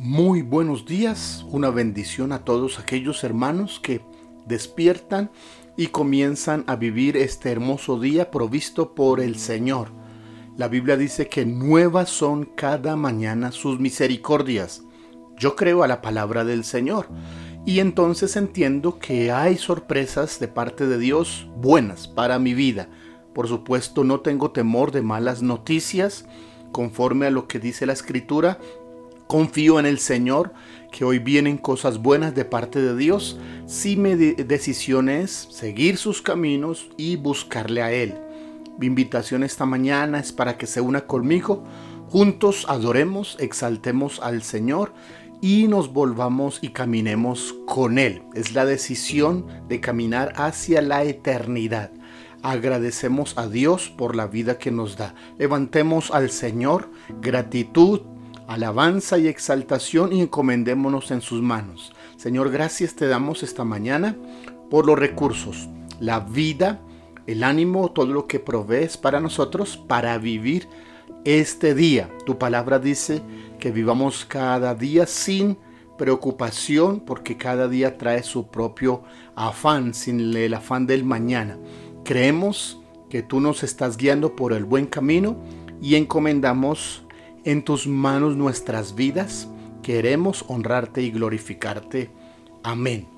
Muy buenos días, una bendición a todos aquellos hermanos que despiertan y comienzan a vivir este hermoso día provisto por el Señor. La Biblia dice que nuevas son cada mañana sus misericordias. Yo creo a la palabra del Señor y entonces entiendo que hay sorpresas de parte de Dios buenas para mi vida. Por supuesto no tengo temor de malas noticias, conforme a lo que dice la escritura, Confío en el Señor, que hoy vienen cosas buenas de parte de Dios, si mi decisión es seguir sus caminos y buscarle a Él. Mi invitación esta mañana es para que se una conmigo, juntos adoremos, exaltemos al Señor y nos volvamos y caminemos con Él. Es la decisión de caminar hacia la eternidad. Agradecemos a Dios por la vida que nos da. Levantemos al Señor gratitud, alabanza y exaltación y encomendémonos en sus manos. Señor, gracias te damos esta mañana por los recursos, la vida, el ánimo, todo lo que provees para nosotros para vivir este día. Tu palabra dice que vivamos cada día sin preocupación porque cada día trae su propio afán, sin el afán del mañana. Creemos que tú nos estás guiando por el buen camino y encomendamos en tus manos nuestras vidas. Queremos honrarte y glorificarte. Amén.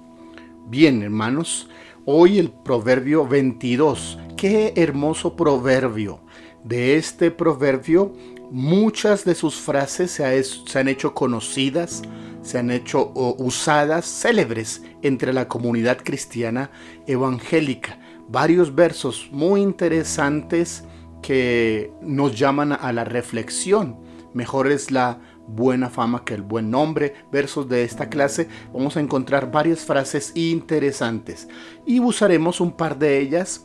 Bien, hermanos, hoy el proverbio 22. Qué hermoso proverbio. De este proverbio, muchas de sus frases se, han hecho conocidas, se han hecho usadas, célebres entre la comunidad cristiana evangélica. Varios versos muy interesantes que nos llaman a la reflexión Mejor es la buena fama que el buen nombre. Versos de esta clase vamos a encontrar varias frases interesantes y usaremos un par de ellas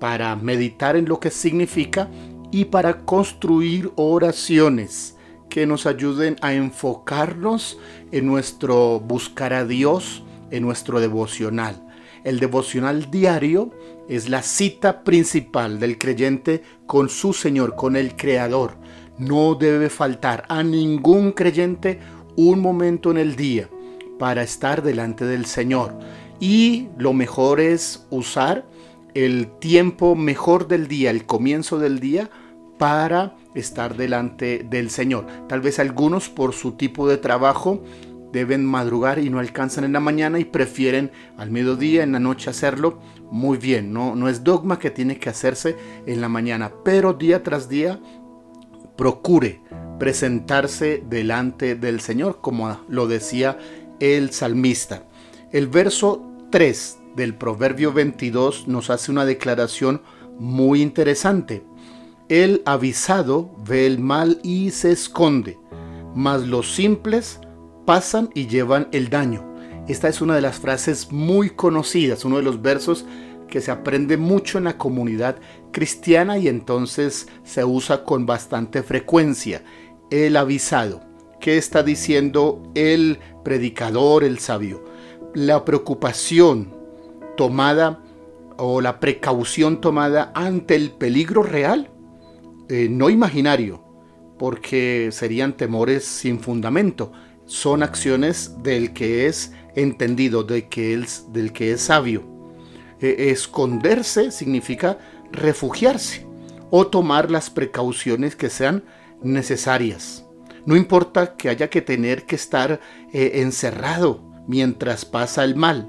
para meditar en lo que significa y para construir oraciones que nos ayuden a enfocarnos en nuestro buscar a Dios, en nuestro devocional. El devocional diario es la cita principal del creyente con su Señor, con el Creador no debe faltar a ningún creyente un momento en el día para estar delante del Señor. Y lo mejor es usar el tiempo mejor del día, el comienzo del día, para estar delante del Señor. Tal vez algunos por su tipo de trabajo deben madrugar y no alcanzan en la mañana y prefieren al mediodía, en la noche hacerlo. Muy bien, no, no es dogma que tiene que hacerse en la mañana, pero día tras día procure presentarse delante del Señor, como lo decía el salmista. El verso 3 del Proverbio 22 nos hace una declaración muy interesante. El avisado ve el mal y se esconde, mas los simples pasan y llevan el daño. Esta es una de las frases muy conocidas, uno de los versos que se aprende mucho en la comunidad cristiana y entonces se usa con bastante frecuencia. El avisado. ¿Qué está diciendo el predicador, el sabio? La preocupación tomada o la precaución tomada ante el peligro real, eh, no imaginario, porque serían temores sin fundamento. Son acciones del que es entendido, de que es, del que es sabio. Eh, esconderse significa refugiarse o tomar las precauciones que sean necesarias. No importa que haya que tener que estar eh, encerrado mientras pasa el mal,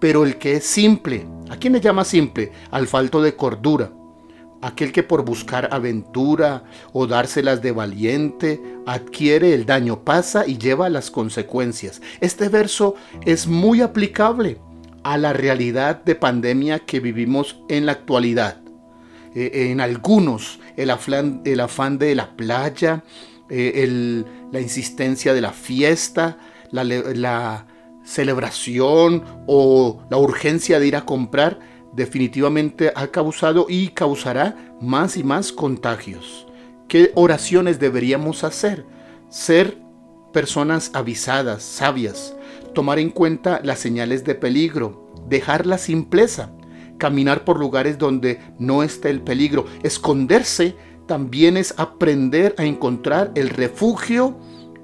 pero el que es simple, ¿a quién le llama simple? Al falto de cordura. Aquel que por buscar aventura o dárselas de valiente adquiere el daño, pasa y lleva las consecuencias. Este verso es muy aplicable a la realidad de pandemia que vivimos en la actualidad. Eh, en algunos, el afán, el afán de la playa, eh, la insistencia de la fiesta, la celebración o la urgencia de ir a comprar, definitivamente ha causado y causará más y más contagios. ¿Qué oraciones deberíamos hacer? Ser personas avisadas, sabias, tomar en cuenta las señales de peligro, dejar la simpleza, caminar por lugares donde no está el peligro, esconderse también es aprender a encontrar el refugio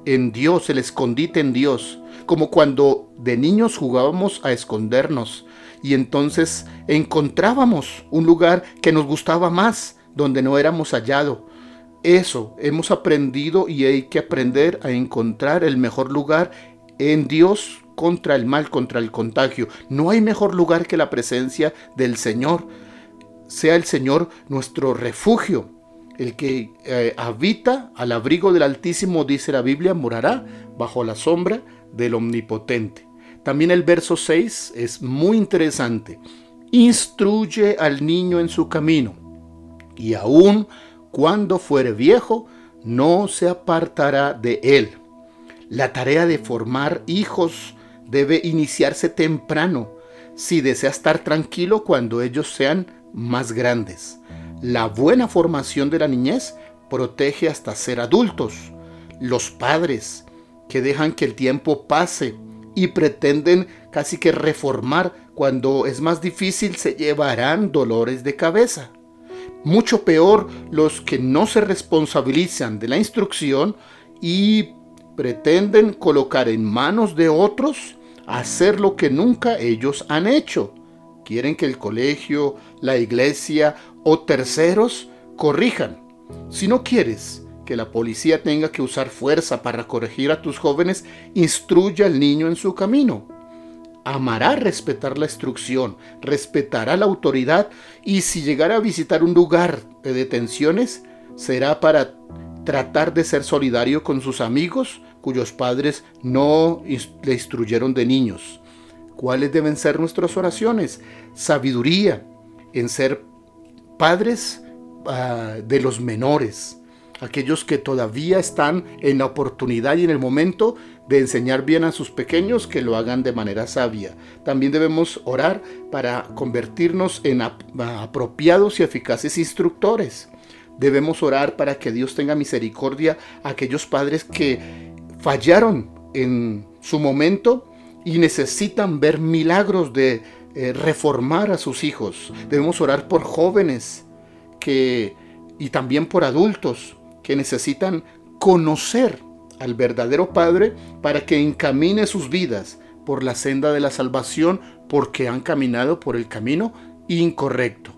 en Dios, el escondite en Dios, como cuando de niños jugábamos a escondernos y entonces encontrábamos un lugar que nos gustaba más, donde no éramos hallado. Eso hemos aprendido y hay que aprender a encontrar el mejor lugar en Dios contra el mal, contra el contagio. No hay mejor lugar que la presencia del Señor. Sea el Señor nuestro refugio. El que eh, habita al abrigo del Altísimo, dice la Biblia, morará bajo la sombra del Omnipotente. También el verso 6 es muy interesante. Instruye al niño en su camino, y aun cuando fuere viejo, no se apartará de él. La tarea de formar hijos debe iniciarse temprano si desea estar tranquilo cuando ellos sean más grandes. La buena formación de la niñez protege hasta ser adultos. Los padres que dejan que el tiempo pase y pretenden casi que reformar cuando es más difícil se llevarán dolores de cabeza. Mucho peor los que no se responsabilizan de la instrucción y pretenden colocar en manos de otros hacer lo que nunca ellos han hecho. Quieren que el colegio, la iglesia o terceros corrijan. Si no quieres que la policía tenga que usar fuerza para corregir a tus jóvenes, instruye al niño en su camino. Amará respetar la instrucción, respetará la autoridad y si llegara a visitar un lugar de detenciones, será para tratar de ser solidario con sus amigos cuyos padres no le instruyeron de niños. ¿Cuáles deben ser nuestras oraciones? Sabiduría en ser padres ah, de los menores, aquellos que todavía están en la oportunidad y en el momento de enseñar bien a sus pequeños, que lo hagan de manera sabia. También debemos orar para convertirnos en apropiados y eficaces instructores. Debemos orar para que Dios tenga misericordia a aquellos padres que fallaron en su momento y necesitan ver milagros de eh, reformar a sus hijos. Debemos orar por jóvenes y también por adultos que necesitan conocer al verdadero Padre para que encamine sus vidas por la senda de la salvación porque han caminado por el camino incorrecto.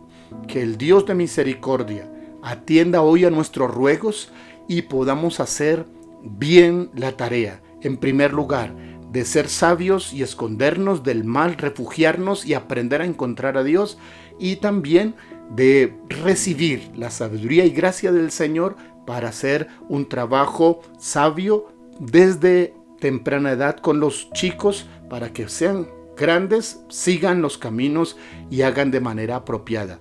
Que el Dios de misericordia atienda hoy a nuestros ruegos y podamos hacer bien la tarea, en primer lugar, de ser sabios y escondernos del mal, refugiarnos y aprender a encontrar a Dios y también de recibir la sabiduría y gracia del Señor para hacer un trabajo sabio desde temprana edad con los chicos para que sean grandes, sigan los caminos y hagan de manera apropiada.